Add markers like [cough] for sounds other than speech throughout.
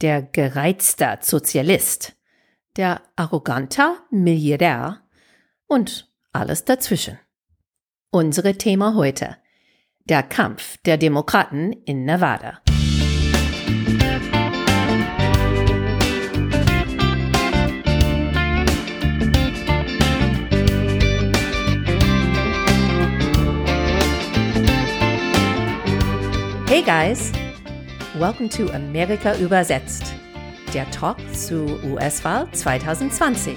der gereizte Sozialist, der arrogante Milliardär und alles dazwischen. Unsere Thema heute. Der Kampf der Demokraten in Nevada. Hey guys! Welcome to Amerika übersetzt, der Talk zu US-Wahl 2020.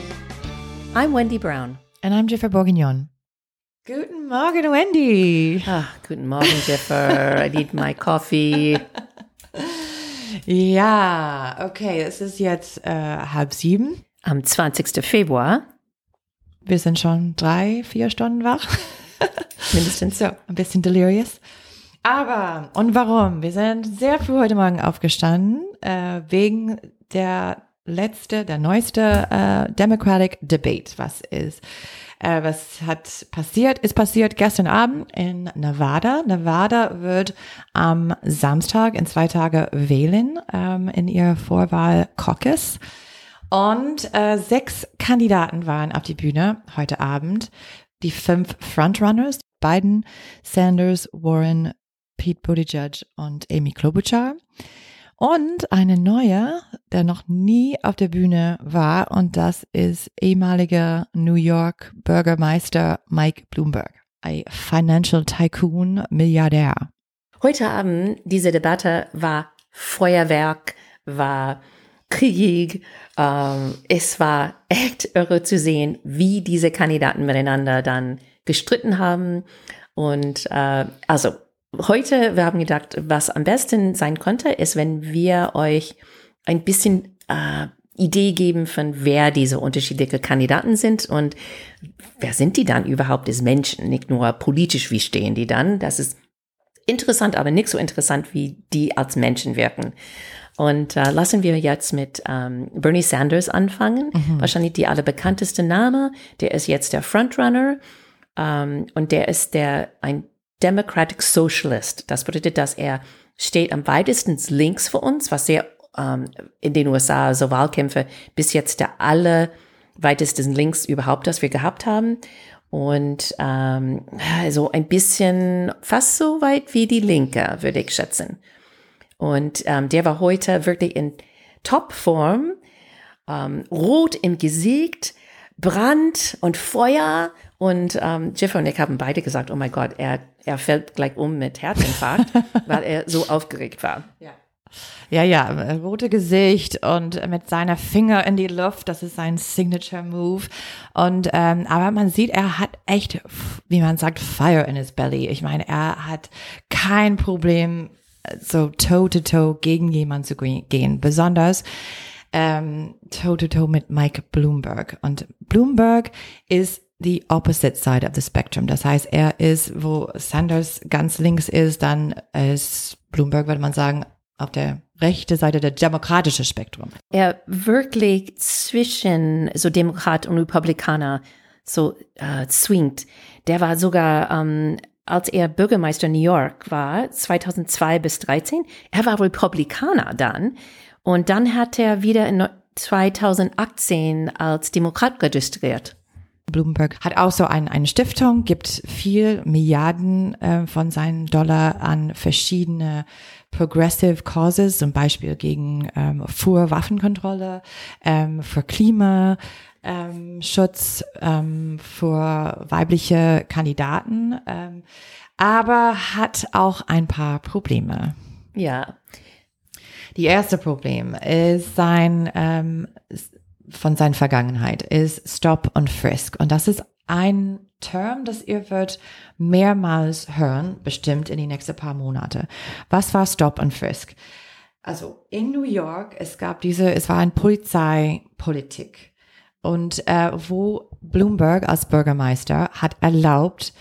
I'm Wendy Brown. And I'm Jiffer Bourguignon. Guten Morgen, Wendy. Ah, guten Morgen, Jiffer. I need my coffee. [laughs] Ja, okay, es ist jetzt äh, halb sieben. Am 20. Februar. Wir sind schon drei, vier Stunden wach. [laughs] Mindestens. So, ein bisschen delirious. Aber, und warum? Wir sind sehr früh heute Morgen aufgestanden, äh, wegen der letzte, der neueste äh, Democratic Debate, was ist. Äh, was hat passiert? Ist passiert gestern Abend in Nevada. Nevada wird am Samstag in zwei Tage wählen ähm, in ihr Vorwahl Caucus. Und äh, sechs Kandidaten waren auf die Bühne heute Abend. Die fünf Frontrunners, Biden, Sanders, Warren, Pete Buttigieg und Amy Klobuchar. Und eine neue, der noch nie auf der Bühne war, und das ist ehemaliger New York Bürgermeister Mike Bloomberg, ein Financial Tycoon Milliardär. Heute Abend, diese Debatte war Feuerwerk, war Krieg. Ähm, es war echt irre zu sehen, wie diese Kandidaten miteinander dann gestritten haben. Und äh, also heute, wir haben gedacht, was am besten sein könnte, ist, wenn wir euch ein bisschen äh, Idee geben von wer diese unterschiedlichen Kandidaten sind und wer sind die dann überhaupt als Menschen, nicht nur politisch, wie stehen die dann. Das ist interessant, aber nicht so interessant, wie die als Menschen wirken. Und äh, lassen wir jetzt mit ähm, Bernie Sanders anfangen. Mhm. Wahrscheinlich die allerbekannteste Name. Der ist jetzt der Frontrunner ähm, und der ist der ein Democratic Socialist. Das bedeutet, dass er steht am weitesten links für uns, was sehr ähm, in den USA so Wahlkämpfe bis jetzt der alle weitesten links überhaupt, das wir gehabt haben. Und ähm, so ein bisschen fast so weit wie die Linke, würde ich schätzen. Und ähm, der war heute wirklich in Topform, ähm, rot im Gesicht, Brand und Feuer. Und ähm, Jeff und ich haben beide gesagt, oh mein Gott, er er fällt gleich um mit Herzinfarkt, [laughs] weil er so aufgeregt war. Ja. Ja, ja, rote Gesicht und mit seiner Finger in die Luft, das ist sein Signature Move. Und ähm, aber man sieht, er hat echt, wie man sagt, Fire in his belly. Ich meine, er hat kein Problem, so toe to toe gegen jemanden zu gehen. Besonders ähm, toe to toe mit Mike Bloomberg. Und Bloomberg ist the opposite side of the spectrum. Das heißt, er ist, wo Sanders ganz links ist, dann ist Bloomberg, würde man sagen, auf der rechte Seite der demokratische Spektrum. Er wirklich zwischen so Demokrat und Republikaner so äh, swingt. Der war sogar, ähm, als er Bürgermeister New York war, 2002 bis 2013, er war Republikaner dann. Und dann hat er wieder in 2018 als Demokrat registriert. Bloomberg hat auch so ein, eine Stiftung, gibt viel Milliarden äh, von seinen Dollar an verschiedene progressive causes, zum Beispiel gegen ähm, Fuhrwaffenkontrolle, ähm, für Klimaschutz, ähm, für weibliche Kandidaten, ähm, aber hat auch ein paar Probleme. Ja. Die erste Problem ist sein ähm, von seiner Vergangenheit ist Stop und Frisk. Und das ist ein Term, das ihr wird mehrmals hören, bestimmt in die nächsten paar Monate. Was war Stop und Frisk? Also in New York, es gab diese, es war ein Polizeipolitik. Und äh, wo Bloomberg als Bürgermeister hat erlaubt,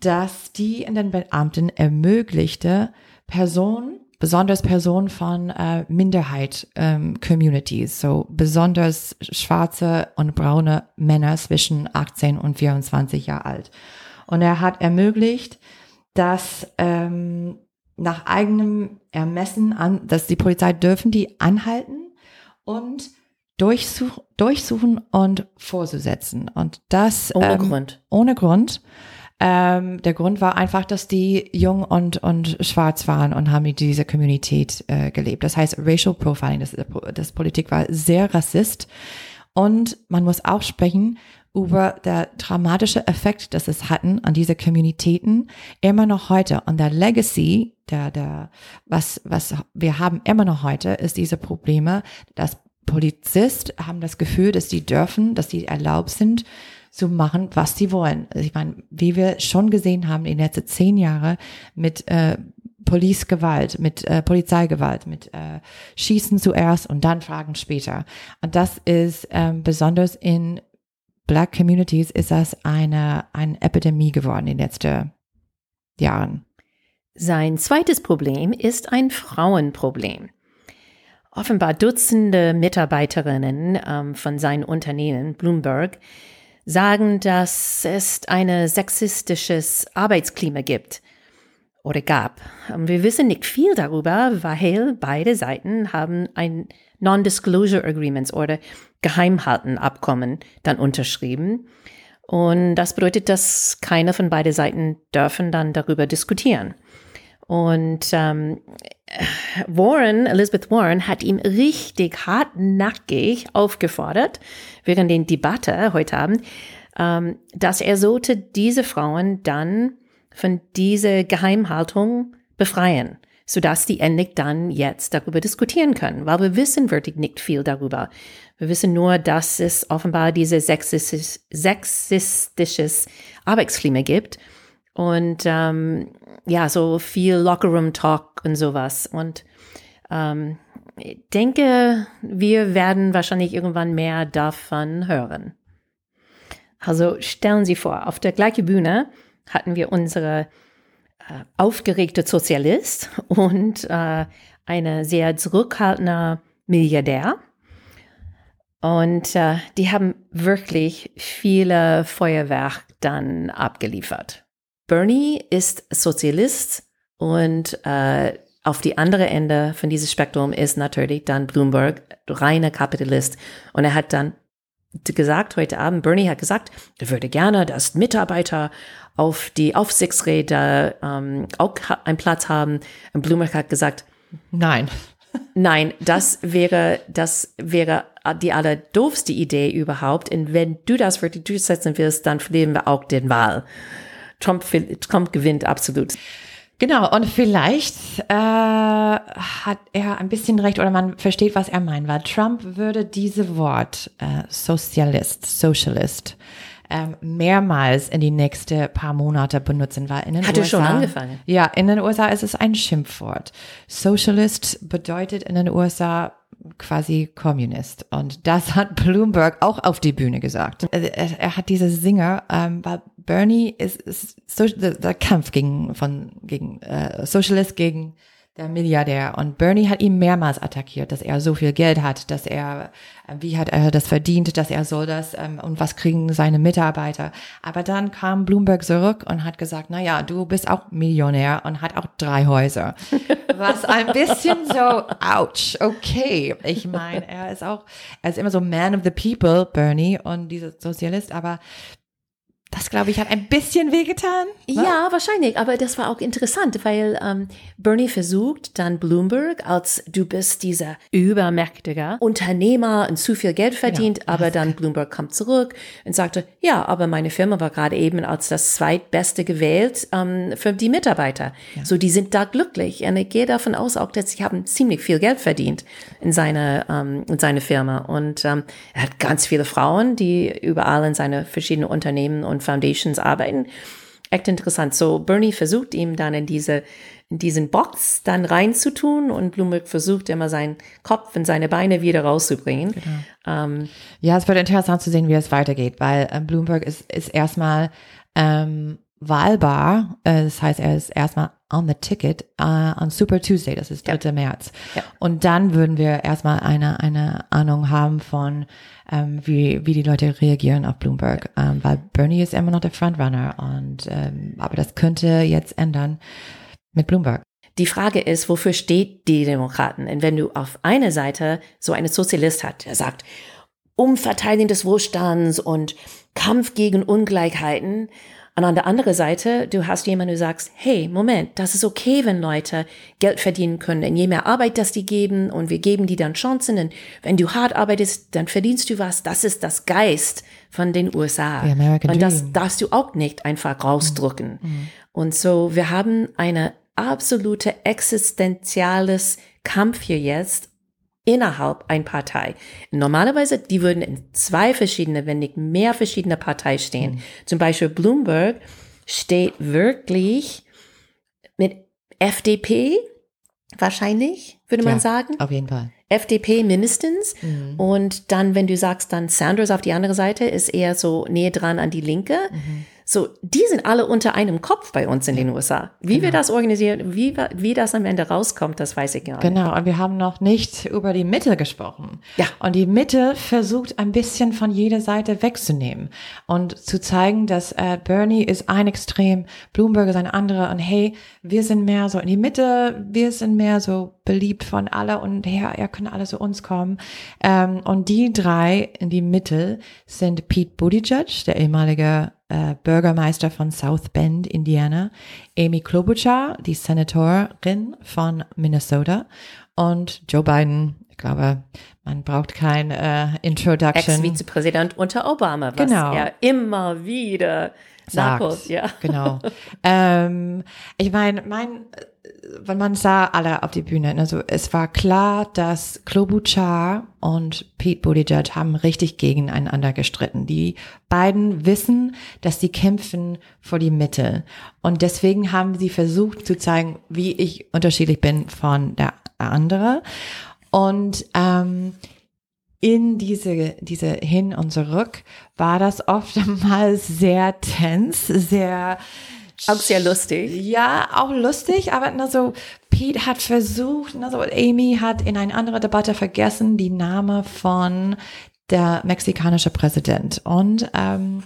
dass die in den Beamten ermöglichte, Personen besonders Personen von äh, Minderheit ähm, Communities, so besonders schwarze und braune Männer zwischen 18 und 24 Jahre alt. Und er hat ermöglicht, dass ähm, nach eigenem Ermessen an, dass die Polizei dürfen die anhalten und durchsuch, durchsuchen und vorzusetzen. Und das Ohne ähm, Grund. Ohne Grund. Ähm, der Grund war einfach, dass die jung und, und schwarz waren und haben in dieser Communität äh, gelebt. Das heißt, Racial Profiling, das, das Politik war sehr rassist. Und man muss auch sprechen über der dramatische Effekt, das es hatten an diese Communitäten, immer noch heute. Und der Legacy, der, der, was, was wir haben immer noch heute, ist diese Probleme, dass Polizist haben das Gefühl, dass die dürfen, dass die erlaubt sind, zu machen, was sie wollen. Also ich meine, wie wir schon gesehen haben in den letzten zehn Jahren mit äh, Police-Gewalt, mit äh, Polizeigewalt, mit äh, Schießen zuerst und dann Fragen später. Und das ist ähm, besonders in Black Communities ist das eine, eine Epidemie geworden in den letzten Jahren. Sein zweites Problem ist ein Frauenproblem. Offenbar Dutzende Mitarbeiterinnen ähm, von seinen Unternehmen, Bloomberg, sagen, dass es ein sexistisches Arbeitsklima gibt oder gab. Wir wissen nicht viel darüber, weil beide Seiten haben ein Non-Disclosure Agreements oder Geheimhaltenabkommen dann unterschrieben. Und das bedeutet, dass keine von beiden Seiten dürfen dann darüber diskutieren. Und ähm, Warren, Elizabeth Warren, hat ihm richtig hartnackig aufgefordert, während der Debatte heute Abend, ähm, dass er sollte diese Frauen dann von dieser Geheimhaltung befreien, sodass die endlich dann jetzt darüber diskutieren können, weil wir wissen wirklich nicht viel darüber. Wir wissen nur, dass es offenbar dieses sexistisches, sexistisches Arbeitsklima gibt und ähm, ja, so viel Lockerroom-Talk und sowas. Und ähm, ich denke, wir werden wahrscheinlich irgendwann mehr davon hören. Also stellen Sie vor, auf der gleichen Bühne hatten wir unsere äh, aufgeregte Sozialist und äh, eine sehr zurückhaltende Milliardär. Und äh, die haben wirklich viele Feuerwerk dann abgeliefert. Bernie ist Sozialist und äh, auf die andere Ende von diesem Spektrum ist natürlich dann Bloomberg, reiner Kapitalist. Und er hat dann gesagt heute Abend, Bernie hat gesagt, er würde gerne, dass Mitarbeiter auf die Aufsichtsräte ähm, auch einen Platz haben. Und Bloomberg hat gesagt, nein. [laughs] Nein, das wäre, das wäre die allerdoofste Idee überhaupt. Und wenn du das wirklich durchsetzen willst, dann verlieren wir auch den Wahl. Trump, Trump gewinnt absolut. Genau, und vielleicht äh, hat er ein bisschen recht oder man versteht, was er meint, weil Trump würde diese Wort äh, Sozialist, Socialist ähm, mehrmals in die nächsten paar Monate benutzen, weil in den Hat USA, schon angefangen? Ja, in den USA ist es ein Schimpfwort. Socialist bedeutet in den USA quasi Kommunist. Und das hat Bloomberg auch auf die Bühne gesagt. Er, er hat diese Singer, ähm, weil Bernie ist, ist so, der, der Kampf gegen von gegen äh, Socialist gegen der Milliardär. Und Bernie hat ihn mehrmals attackiert, dass er so viel Geld hat, dass er, äh, wie hat er das verdient, dass er soll das ähm, und was kriegen seine Mitarbeiter. Aber dann kam Bloomberg zurück und hat gesagt, na ja, du bist auch Millionär und hat auch drei Häuser. [laughs] Was ein bisschen so, ouch, okay. Ich meine, er ist auch, er ist immer so Man of the People, Bernie, und dieser Sozialist, aber das, glaube ich, hat ein bisschen wehgetan. Ne? Ja, wahrscheinlich. Aber das war auch interessant, weil ähm, Bernie versucht dann Bloomberg, als du bist dieser übermächtige Unternehmer und zu viel Geld verdient, ja, aber dann Bloomberg kommt zurück und sagte, ja, aber meine Firma war gerade eben als das zweitbeste gewählt ähm, für die Mitarbeiter. Ja. So, die sind da glücklich. Und ich gehe davon aus, auch dass sie haben ziemlich viel Geld verdient in seine, ähm, in seine Firma. Und ähm, er hat ganz viele Frauen, die überall in seine verschiedenen Unternehmen und und Foundations arbeiten. Echt interessant. So, Bernie versucht ihm dann in diese, in diesen Box dann reinzutun und Bloomberg versucht immer seinen Kopf und seine Beine wieder rauszubringen. Genau. Ähm, ja, es wird interessant zu sehen, wie es weitergeht, weil äh, Bloomberg ist, ist erstmal ähm, wahlbar. Äh, das heißt, er ist erstmal on the ticket äh, on Super Tuesday, das ist 3. Ja. März. Ja. Und dann würden wir erstmal eine, eine Ahnung haben von ähm, wie, wie die Leute reagieren auf Bloomberg, ähm, weil Bernie ist immer noch der Frontrunner und ähm, aber das könnte jetzt ändern mit Bloomberg. die Frage ist, wofür steht die Demokraten? Und wenn du auf einer Seite so einen Sozialist hat, der sagt, Umverteilung des Wohlstands und Kampf gegen Ungleichheiten, und an der anderen Seite, du hast jemanden, du sagst, hey, Moment, das ist okay, wenn Leute Geld verdienen können. Und je mehr Arbeit das die geben und wir geben die dann Chancen. Und wenn du hart arbeitest, dann verdienst du was. Das ist das Geist von den USA. und das darfst du auch nicht einfach rausdrücken. Mhm. Und so, wir haben eine absolute existenziales Kampf hier jetzt innerhalb ein Partei. Normalerweise, die würden in zwei verschiedene, wenn nicht mehr verschiedene Parteien stehen. Mhm. Zum Beispiel Bloomberg steht wirklich mit FDP wahrscheinlich, würde man sagen. Auf jeden Fall. FDP mindestens. Mhm. Und dann, wenn du sagst, dann Sanders auf die andere Seite ist eher so näher dran an die Linke. Mhm. So, die sind alle unter einem Kopf bei uns in den USA. Wie genau. wir das organisieren, wie, wie das am Ende rauskommt, das weiß ich gar nicht. Genau, und wir haben noch nicht über die Mitte gesprochen. Ja. Und die Mitte versucht ein bisschen von jeder Seite wegzunehmen und zu zeigen, dass äh, Bernie ist ein Extrem, Bloomberg ist ein anderer und hey, wir sind mehr so in die Mitte, wir sind mehr so beliebt von alle und her, er können alle zu uns kommen. Ähm, und die drei in die Mitte sind Pete Buttigieg, der ehemalige äh, Bürgermeister von South Bend, Indiana, Amy Klobuchar, die Senatorin von Minnesota und Joe Biden. Ich glaube, man braucht kein äh, Introduction. Ex-Vizepräsident unter Obama, was genau. er immer wieder sagt. ja. Genau. [laughs] ähm, ich meine, mein weil man sah alle auf die Bühne. Also es war klar, dass Klobuchar und Pete Buttigieg haben richtig gegeneinander gestritten. Die beiden wissen, dass sie kämpfen vor die Mitte. Und deswegen haben sie versucht zu zeigen, wie ich unterschiedlich bin von der andere. Und ähm, in diese, diese hin und zurück war das oftmals [laughs] sehr tens, sehr auch sehr lustig. Ja, auch lustig, aber na so, Pete hat versucht, na so, Amy hat in einer anderen Debatte vergessen, die Name von der mexikanische Präsident. Und ähm,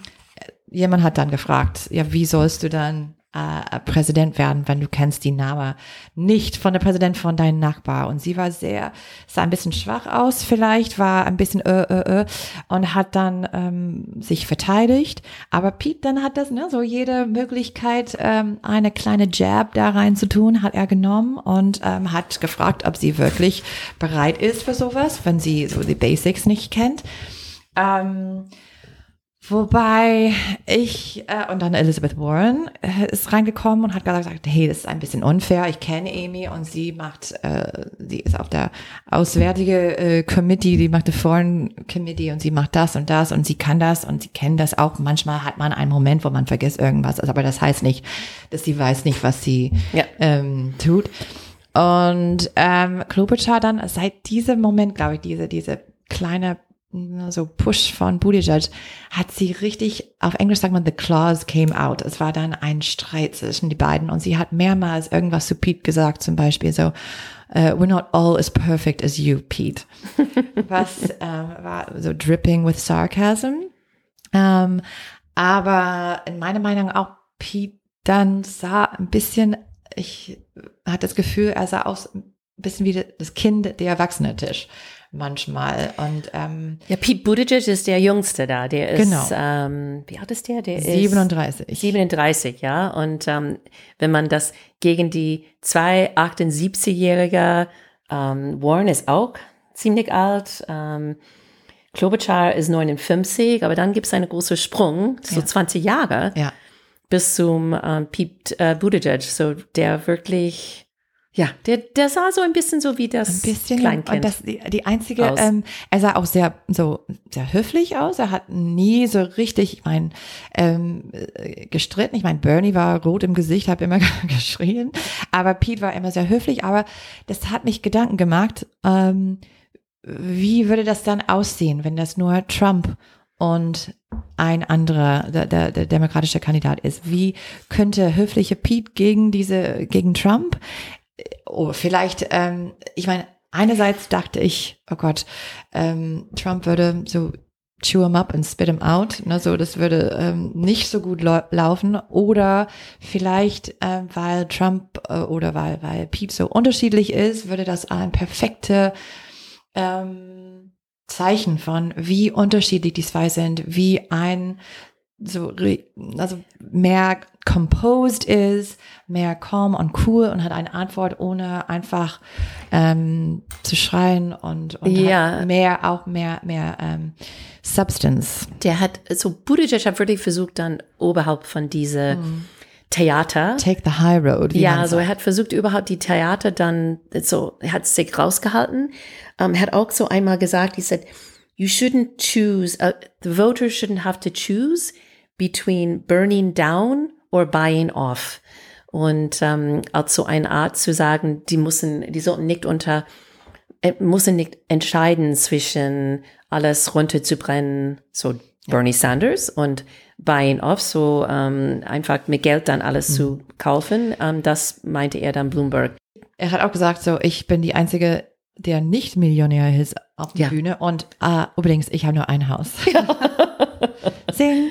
jemand hat dann gefragt, ja, wie sollst du dann äh, Präsident werden, wenn du kennst die Name nicht von der Präsident von deinem Nachbar. Und sie war sehr, sah ein bisschen schwach aus vielleicht, war ein bisschen äh, äh, äh und hat dann ähm, sich verteidigt. Aber Pete dann hat das, ne, so jede Möglichkeit, ähm, eine kleine Jab da rein zu tun, hat er genommen und ähm, hat gefragt, ob sie wirklich bereit ist für sowas, wenn sie so die Basics nicht kennt. Ähm, Wobei ich, äh, und dann Elizabeth Warren äh, ist reingekommen und hat gesagt, hey, das ist ein bisschen unfair. Ich kenne Amy und sie macht, äh, sie ist auf der auswärtige äh, Committee, die macht die Foreign Committee und sie macht das und das und sie kann das und sie kennen das auch. Manchmal hat man einen Moment, wo man vergisst irgendwas, also, aber das heißt nicht, dass sie weiß nicht, was sie ja. ähm, tut. Und ähm, Klobuchar dann seit diesem Moment, glaube ich, diese, diese kleine so Push von Buttigieg, hat sie richtig, auf Englisch sagt man, the clause came out. Es war dann ein Streit zwischen die beiden und sie hat mehrmals irgendwas zu Pete gesagt, zum Beispiel so, uh, we're not all as perfect as you, Pete. [laughs] Was ähm, war so dripping with sarcasm. Ähm, aber in meiner Meinung auch Pete dann sah ein bisschen, ich hatte das Gefühl, er sah aus ein bisschen wie das Kind der Erwachsene-Tisch manchmal. Und ähm, ja, Pete Buttigieg ist der Jüngste da. Der ist, genau. ähm, wie alt ist der? Der 37. ist 37, ja. Und ähm, wenn man das gegen die zwei 78-jährige ähm, Warren ist auch ziemlich alt. Ähm, Klobuchar ist 59, aber dann gibt es einen großen Sprung, so ja. 20 Jahre, ja. bis zum ähm, Pete äh, Buttigieg, so der wirklich ja, der, der sah so ein bisschen so wie das ein bisschen, Kleinkind. Und das, die, die einzige, ähm, er sah auch sehr, so, sehr höflich aus. Er hat nie so richtig, ich meine, ähm, äh, gestritten. Ich meine, Bernie war rot im Gesicht, hat immer [laughs] geschrien. Aber Pete war immer sehr höflich. Aber das hat mich Gedanken gemacht, ähm, wie würde das dann aussehen, wenn das nur Trump und ein anderer, der, der, der demokratische Kandidat ist. Wie könnte höfliche Pete gegen diese, gegen Trump? Oh, vielleicht, ähm, ich meine, einerseits dachte ich, oh Gott, ähm, Trump würde so chew him up and spit him out. Ne, so, das würde ähm, nicht so gut lau laufen. Oder vielleicht, äh, weil Trump äh, oder weil, weil Pete so unterschiedlich ist, würde das ein perfekte ähm, Zeichen von, wie unterschiedlich die zwei sind, wie ein so also mehr composed ist, mehr calm und cool und hat eine Antwort, ohne einfach ähm, zu schreien und, und Ja. mehr auch mehr mehr ähm, Substance. Der hat, so Buttigieg hat wirklich versucht, dann oberhalb von diese Theater. Take the high road. Ja, man also er hat versucht, überhaupt die Theater dann, so, er hat sich rausgehalten. Um, er hat auch so einmal gesagt, he said, you shouldn't choose, uh, the voters shouldn't have to choose between burning down or buying off. Und als so eine Art zu sagen, die müssen, die sollten nicht unter, äh, müssen nicht entscheiden zwischen alles runterzubrennen, so Bernie Sanders und buying off, so ähm, einfach mit Geld dann alles zu kaufen. Ähm, das meinte er dann Bloomberg. Er hat auch gesagt, so, ich bin die einzige, der nicht Millionär ist auf der Ja. Bühne und äh, übrigens, ich habe nur ein Haus. [laughs] Sing.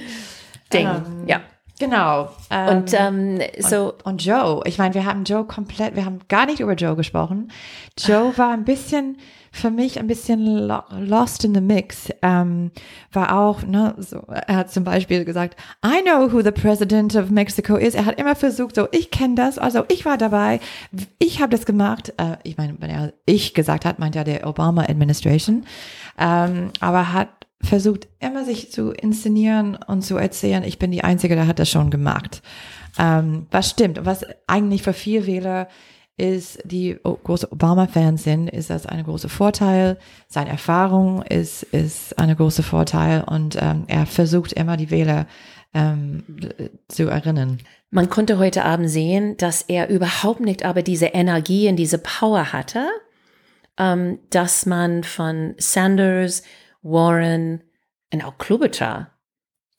Ding. Ähm, ja. Genau. Ähm, Und ähm, so, Und Joe, ich meine, wir haben Joe komplett, wir haben gar nicht über Joe gesprochen. Joe war ein bisschen, für mich ein bisschen lo lost in the mix. Ähm, war auch, ne, so, er hat zum Beispiel gesagt, I know who the president of Mexico is. Er hat immer versucht, so, ich kenne das, also ich war dabei, ich habe das gemacht. Äh, ich meine, wenn er ich gesagt hat, meint er der Obama Administration. Ähm, aber hat versucht immer sich zu inszenieren und zu erzählen, ich bin die Einzige, der hat das schon gemacht. Ähm, was stimmt, was eigentlich für viele Wähler ist, die o- große Obama-Fans sind, ist das ein großer Vorteil. Seine Erfahrung ist, ist ein großer Vorteil und ähm, er versucht immer die Wähler ähm, zu erinnern. man konnte heute Abend sehen, dass er überhaupt nicht aber diese Energie und diese Power hatte, ähm, dass man von Sanders, Warren und auch Klobuchar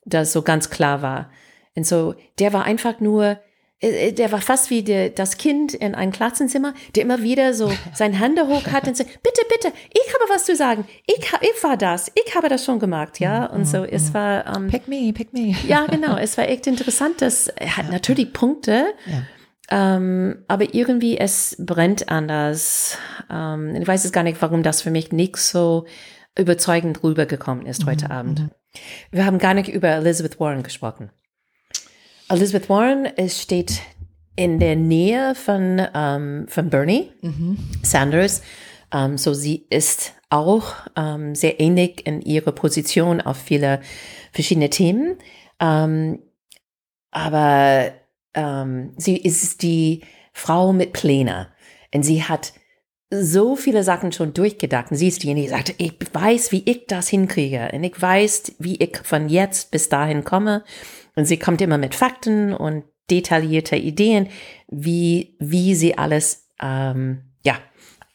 das so ganz klar war. Und so, der war einfach nur, äh, äh, der war fast wie der, das Kind in einem Klassenzimmer, der immer wieder so [laughs] seine Hände hoch hat und so, bitte, bitte, ich habe was zu sagen. Ich, ich war das. Ich habe das schon gemacht, ja. Und so, es war, ähm, Pick me, pick me. ja, genau. Es war echt interessant. dass [laughs] er hat natürlich Punkte, ähm, aber irgendwie es brennt anders. Ähm, ich weiß es gar nicht, warum das für mich nicht so überzeugend rübergekommen ist heute Abend. Wir haben gar nicht über Elizabeth Warren gesprochen. Elizabeth Warren es steht in der Nähe von, ähm, von Bernie Sanders. Ähm, so sie ist auch ähm, sehr ähnlich in ihrer Position auf viele verschiedene Themen. Ähm, aber ähm, sie ist die Frau mit Pläne. Und sie hat so viele Sachen schon durchgedacht. Und sie ist diejenige, die sagt, ich weiß, wie ich das hinkriege. Und ich weiß, wie ich von jetzt bis dahin komme. Und sie kommt immer mit Fakten und detaillierte Ideen, wie, wie sie alles, ähm, ja,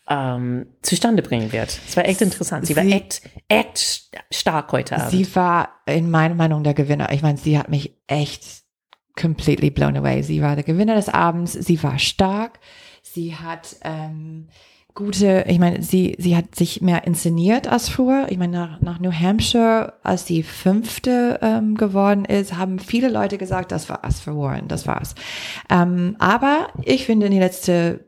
ähm, zustande bringen wird. Es war echt interessant. Sie, war Sie- echt, echt stark heute Abend. Sie war in meiner Meinung der Gewinner. Ich meine, sie hat mich echt completely blown away. Sie war der Gewinner des Abends. Sie war stark. Sie hat ähm, gute, ich meine, sie, sie hat sich mehr inszeniert als früher. Ich meine, nach, nach New Hampshire, als sie fünfte ähm, geworden ist, haben viele Leute gesagt, das war's für Warren, das war's. Ähm, aber ich finde, in die letzten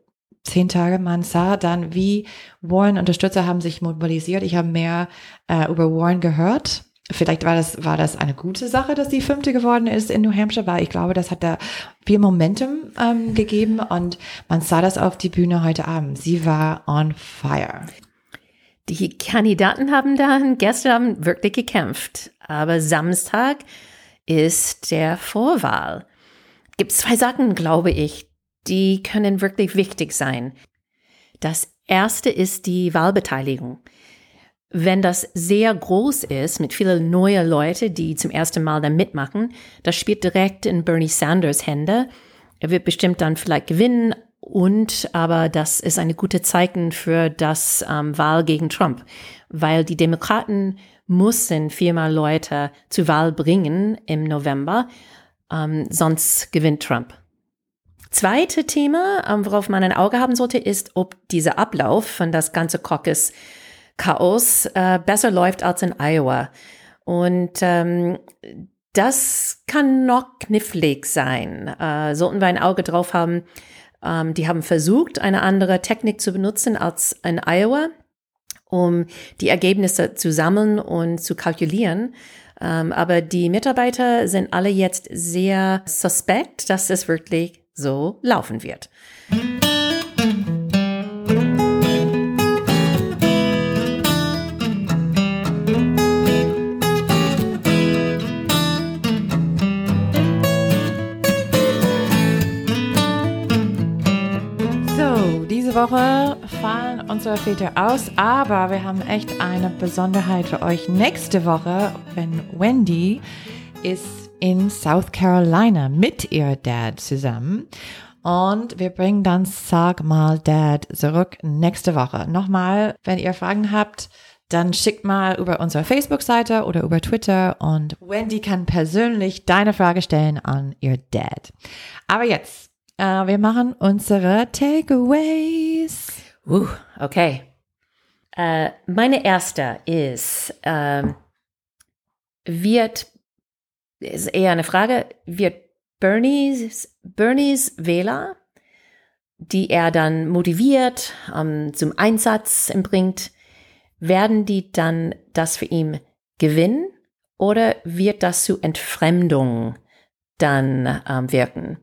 zehn Tage, man sah dann, wie Warren-Unterstützer haben sich mobilisiert. Ich habe mehr äh, über Warren gehört. Vielleicht war das, war das eine gute Sache, dass sie Fünfte geworden ist in New Hampshire, weil ich glaube, das hat da viel Momentum ähm, gegeben und man sah das auf die Bühne heute Abend. Sie war on fire. Die Kandidaten haben dann gestern wirklich gekämpft. Aber Samstag ist der Vorwahl. Gibt zwei Sachen, glaube ich, die können wirklich wichtig sein. Das erste ist die Wahlbeteiligung. Wenn das sehr groß ist, mit vielen neuen Leute, die zum ersten Mal da mitmachen, das spielt direkt in Bernie Sanders Hände. Er wird bestimmt dann vielleicht gewinnen und aber das ist eine gute Zeichen für das ähm, Wahl gegen Trump, weil die Demokraten müssen viermal Leute zur Wahl bringen im November, ähm, sonst gewinnt Trump. Zweite Thema, ähm, worauf man ein Auge haben sollte, ist, ob dieser Ablauf von das ganze Caucus Chaos äh, besser läuft als in Iowa. Und ähm, das kann noch knifflig sein. Äh, sollten wir ein Auge drauf haben. Ähm, die haben versucht, eine andere Technik zu benutzen als in Iowa, um die Ergebnisse zu sammeln und zu kalkulieren. Ähm, aber die Mitarbeiter sind alle jetzt sehr suspekt, dass es wirklich so laufen wird. Woche fallen unsere Väter aus, aber wir haben echt eine Besonderheit für euch nächste Woche, wenn Wendy ist in South Carolina mit ihr Dad zusammen. Und wir bringen dann Sag mal Dad zurück nächste Woche. Nochmal, wenn ihr Fragen habt, dann schickt mal über unsere Facebook-Seite oder über Twitter und Wendy kann persönlich deine Frage stellen an ihr Dad. Aber jetzt Uh, wir machen unsere Takeaways. Uh, okay. Uh, meine erste ist, uh, wird, ist eher eine Frage, wird Bernies, Bernies Wähler, die er dann motiviert, um, zum Einsatz bringt, werden die dann das für ihn gewinnen oder wird das zu Entfremdung dann um, wirken?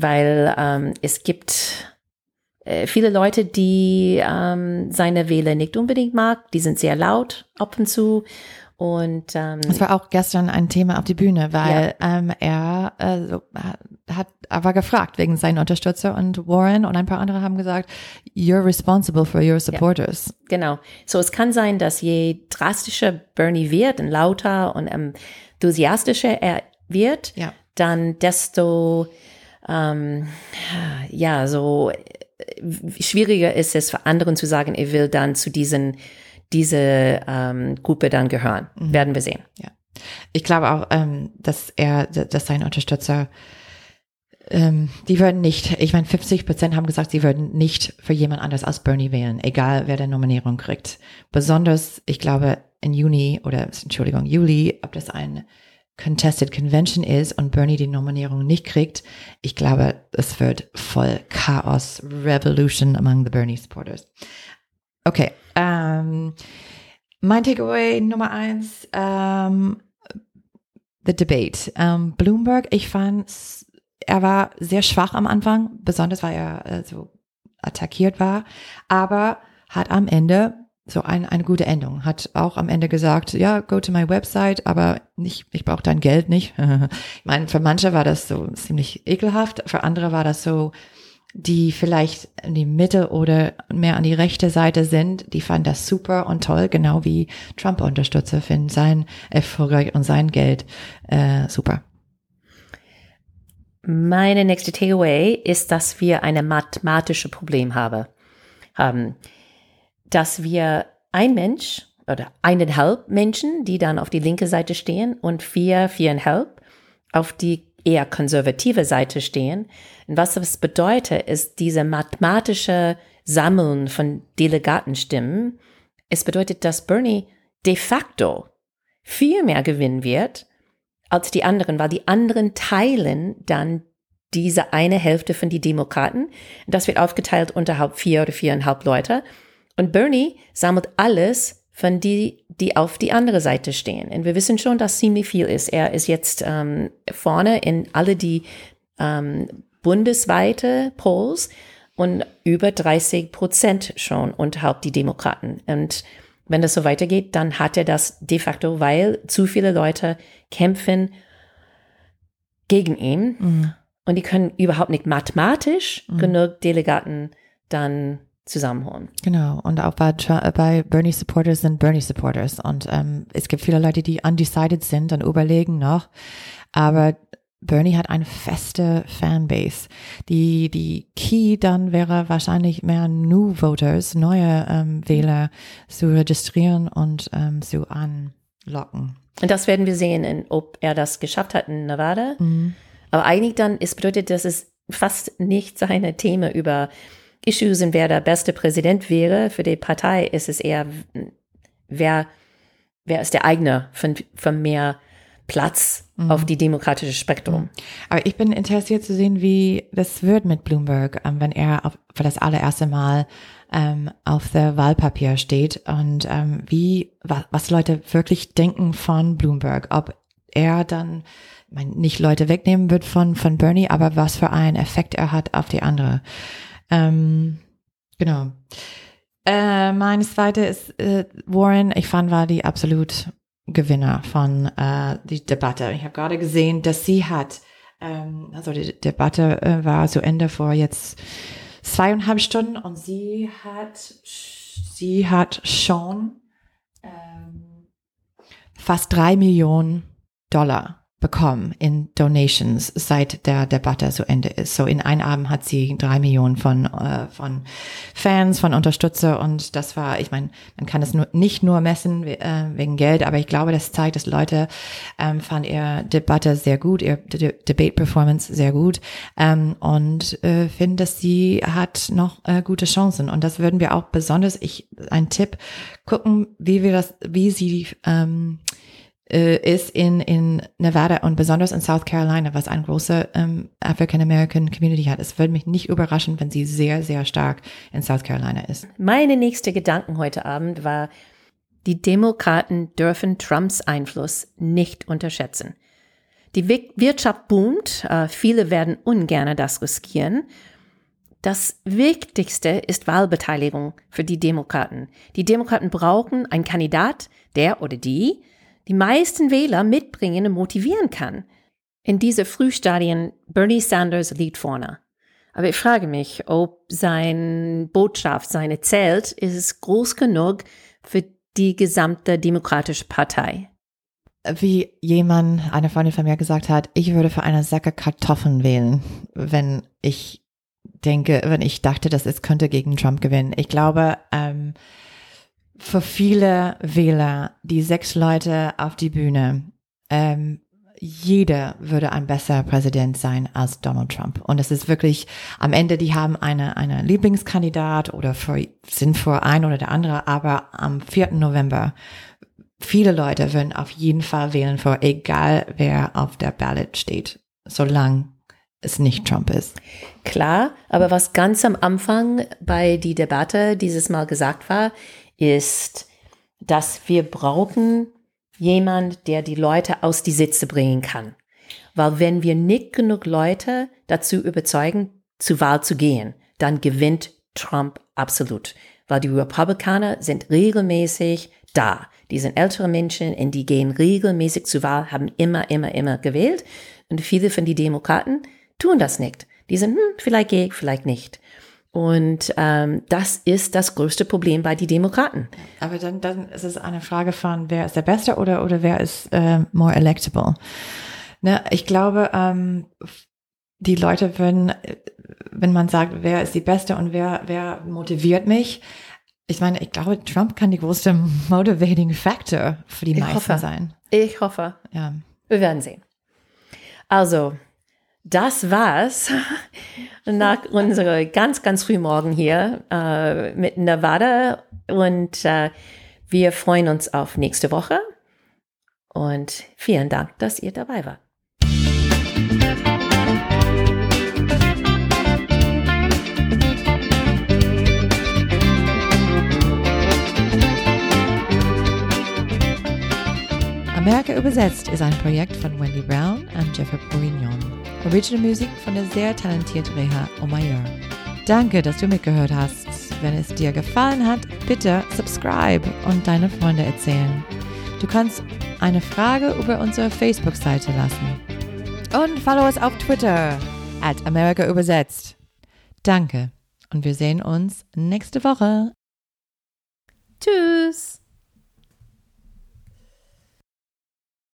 Weil ähm, es gibt äh, viele Leute, die ähm, seine Wähler nicht unbedingt mag. Die sind sehr laut ab und zu. Und ähm, es war auch gestern ein Thema auf die Bühne, weil ja. ähm, er äh, so, hat, er war gefragt wegen seinen Unterstützer und Warren und ein paar andere haben gesagt, you're responsible for your supporters. Ja, genau. So es kann sein, dass je drastischer Bernie wird und lauter und enthusiastischer er wird, ja. dann desto ähm, ja, so äh, schwieriger ist es für anderen zu sagen, er will dann zu diesen, diese ähm, Gruppe dann gehören. Mhm. Werden wir sehen. Ja. Ich glaube auch, ähm, dass er, dass sein Unterstützer, ähm, die würden nicht, ich meine, 50 Prozent haben gesagt, sie würden nicht für jemand anders als Bernie wählen, egal wer der Nominierung kriegt. Besonders, ich glaube, in Juni oder, Entschuldigung, Juli, ob das ein Contested Convention ist und Bernie die Nominierung nicht kriegt, ich glaube, es wird voll Chaos, Revolution among the Bernie supporters. Okay, ähm, mein Takeaway Nummer eins, ähm, the debate. Ähm, Bloomberg, ich fand, er war sehr schwach am Anfang, besonders weil er äh, so attackiert war, aber hat am Ende so ein, eine gute Endung. Hat auch am Ende gesagt, ja, go to my website, aber nicht, ich brauche dein Geld nicht. [laughs] ich meine, für manche war das so ziemlich ekelhaft, für andere war das so, die vielleicht in die Mitte oder mehr an die rechte Seite sind, die fanden das super und toll, genau wie Trump-Unterstützer finden sein Erfolg und sein Geld äh, super. Meine nächste Takeaway ist, dass wir eine mathematische Problem habe, haben dass wir ein Mensch oder eineinhalb Menschen, die dann auf die linke Seite stehen und vier, viereinhalb auf die eher konservative Seite stehen. Und was das bedeutet, ist diese mathematische Sammeln von Delegatenstimmen. Es bedeutet, dass Bernie de facto viel mehr gewinnen wird als die anderen, weil die anderen teilen dann diese eine Hälfte von die Demokraten. Das wird aufgeteilt unter vier oder viereinhalb Leute. Und Bernie sammelt alles von die, die auf die andere Seite stehen. Und wir wissen schon, dass ziemlich viel ist. Er ist jetzt ähm, vorne in alle die ähm, bundesweite Polls und über 30 Prozent schon unterhalb die Demokraten. Und wenn das so weitergeht, dann hat er das de facto, weil zu viele Leute kämpfen gegen ihn. Mhm. Und die können überhaupt nicht mathematisch mhm. genug Delegaten dann zusammenholen. Genau. Und auch bei, bei Bernie Supporters sind Bernie Supporters. Und ähm, es gibt viele Leute, die undecided sind und überlegen noch. Aber Bernie hat eine feste Fanbase. Die, die Key dann wäre wahrscheinlich mehr New Voters, neue ähm, Wähler zu registrieren und ähm, zu anlocken. Und das werden wir sehen, ob er das geschafft hat in Nevada. Mhm. Aber eigentlich dann, es bedeutet, dass es fast nicht seine Themen über Issues wer der beste Präsident wäre. Für die Partei ist es eher, wer, wer ist der Eigner für, für mehr Platz mhm. auf die demokratische Spektrum. Mhm. Aber ich bin interessiert zu sehen, wie das wird mit Bloomberg, ähm, wenn er auf, für das allererste Mal ähm, auf der Wahlpapier steht und ähm, wie was, was Leute wirklich denken von Bloomberg, ob er dann ich meine, nicht Leute wegnehmen wird von von Bernie, aber was für einen Effekt er hat auf die andere. Ähm, genau. Äh, mein zweite ist äh, Warren. Ich fand war die absolut Gewinner von äh, die Debatte. Ich habe gerade gesehen, dass sie hat, ähm, also die Debatte äh, war zu Ende vor jetzt zweieinhalb Stunden und sie hat, sie hat schon ähm, fast drei Millionen Dollar bekommen in Donations, seit der Debatte zu Ende ist. So in einem Abend hat sie drei Millionen von äh, von Fans, von Unterstützer und das war, ich meine, man kann es nur, nicht nur messen äh, wegen Geld, aber ich glaube, das zeigt, dass Leute ähm, fanden ihre Debatte sehr gut, ihr De Debate Performance sehr gut ähm, und äh, finden, dass sie hat noch äh, gute Chancen und das würden wir auch besonders, ich ein Tipp gucken, wie wir das, wie sie ähm, äh, ist in, in Nevada und besonders in South Carolina, was eine große ähm, African American Community hat. Es würde mich nicht überraschen, wenn sie sehr, sehr stark in South Carolina ist. Meine nächste Gedanken heute Abend war, die Demokraten dürfen Trumps Einfluss nicht unterschätzen. Die Wirtschaft boomt, äh, viele werden ungern das riskieren. Das Wichtigste ist Wahlbeteiligung für die Demokraten. Die Demokraten brauchen einen Kandidat, der oder die die meisten Wähler mitbringen und motivieren kann. In diese Frühstadien Bernie Sanders liegt vorne. Aber ich frage mich, ob sein Botschaft, seine Zelt, ist groß genug für die gesamte Demokratische Partei. Wie jemand, eine Freundin von mir gesagt hat, ich würde für eine Säcke Kartoffeln wählen, wenn ich denke, wenn ich dachte, dass es könnte gegen Trump gewinnen. Ich glaube, ähm, für viele Wähler die sechs Leute auf die Bühne, ähm, jeder würde ein besserer Präsident sein als Donald Trump. Und es ist wirklich, am Ende, die haben eine, eine Lieblingskandidat oder für, sind für ein oder der andere, aber am 4. November, viele Leute würden auf jeden Fall wählen für egal wer auf der Ballot steht, solange es nicht Trump ist. Klar, aber was ganz am Anfang bei die Debatte dieses Mal gesagt war, ist, dass wir brauchen jemand, der die Leute aus die Sitze bringen kann. Weil wenn wir nicht genug Leute dazu überzeugen, zu Wahl zu gehen, dann gewinnt Trump absolut. Weil die Republikaner sind regelmäßig da. Die sind ältere Menschen und die gehen regelmäßig zu Wahl, haben immer, immer, immer gewählt. Und viele von den Demokraten tun das nicht. Die sind, hm, vielleicht gehe ich, vielleicht nicht. Und ähm, das ist das größte Problem bei den Demokraten. Aber dann, dann ist es eine Frage von, wer ist der Beste oder, oder wer ist äh, more electable? Ne, ich glaube, ähm, die Leute würden, wenn man sagt, wer ist die Beste und wer, wer motiviert mich, ich meine, ich glaube, Trump kann die größte motivating Factor für die ich meisten hoffe. sein. Ich hoffe. Ja. Wir werden sehen. Also, das war's nach unserer ganz, ganz früh Morgen hier äh, mit Nevada. Und äh, wir freuen uns auf nächste Woche. Und vielen Dank, dass ihr dabei wart. Amerika übersetzt ist ein Projekt von Wendy Brown und Jeffrey Bourignon. Original Musik von der sehr talentierten Reha Omayor. Danke, dass du mitgehört hast. Wenn es dir gefallen hat, bitte subscribe und deine Freunde erzählen. Du kannst eine Frage über unsere Facebook-Seite lassen. Und follow uns auf Twitter at America übersetzt. Danke und wir sehen uns nächste Woche. Tschüss.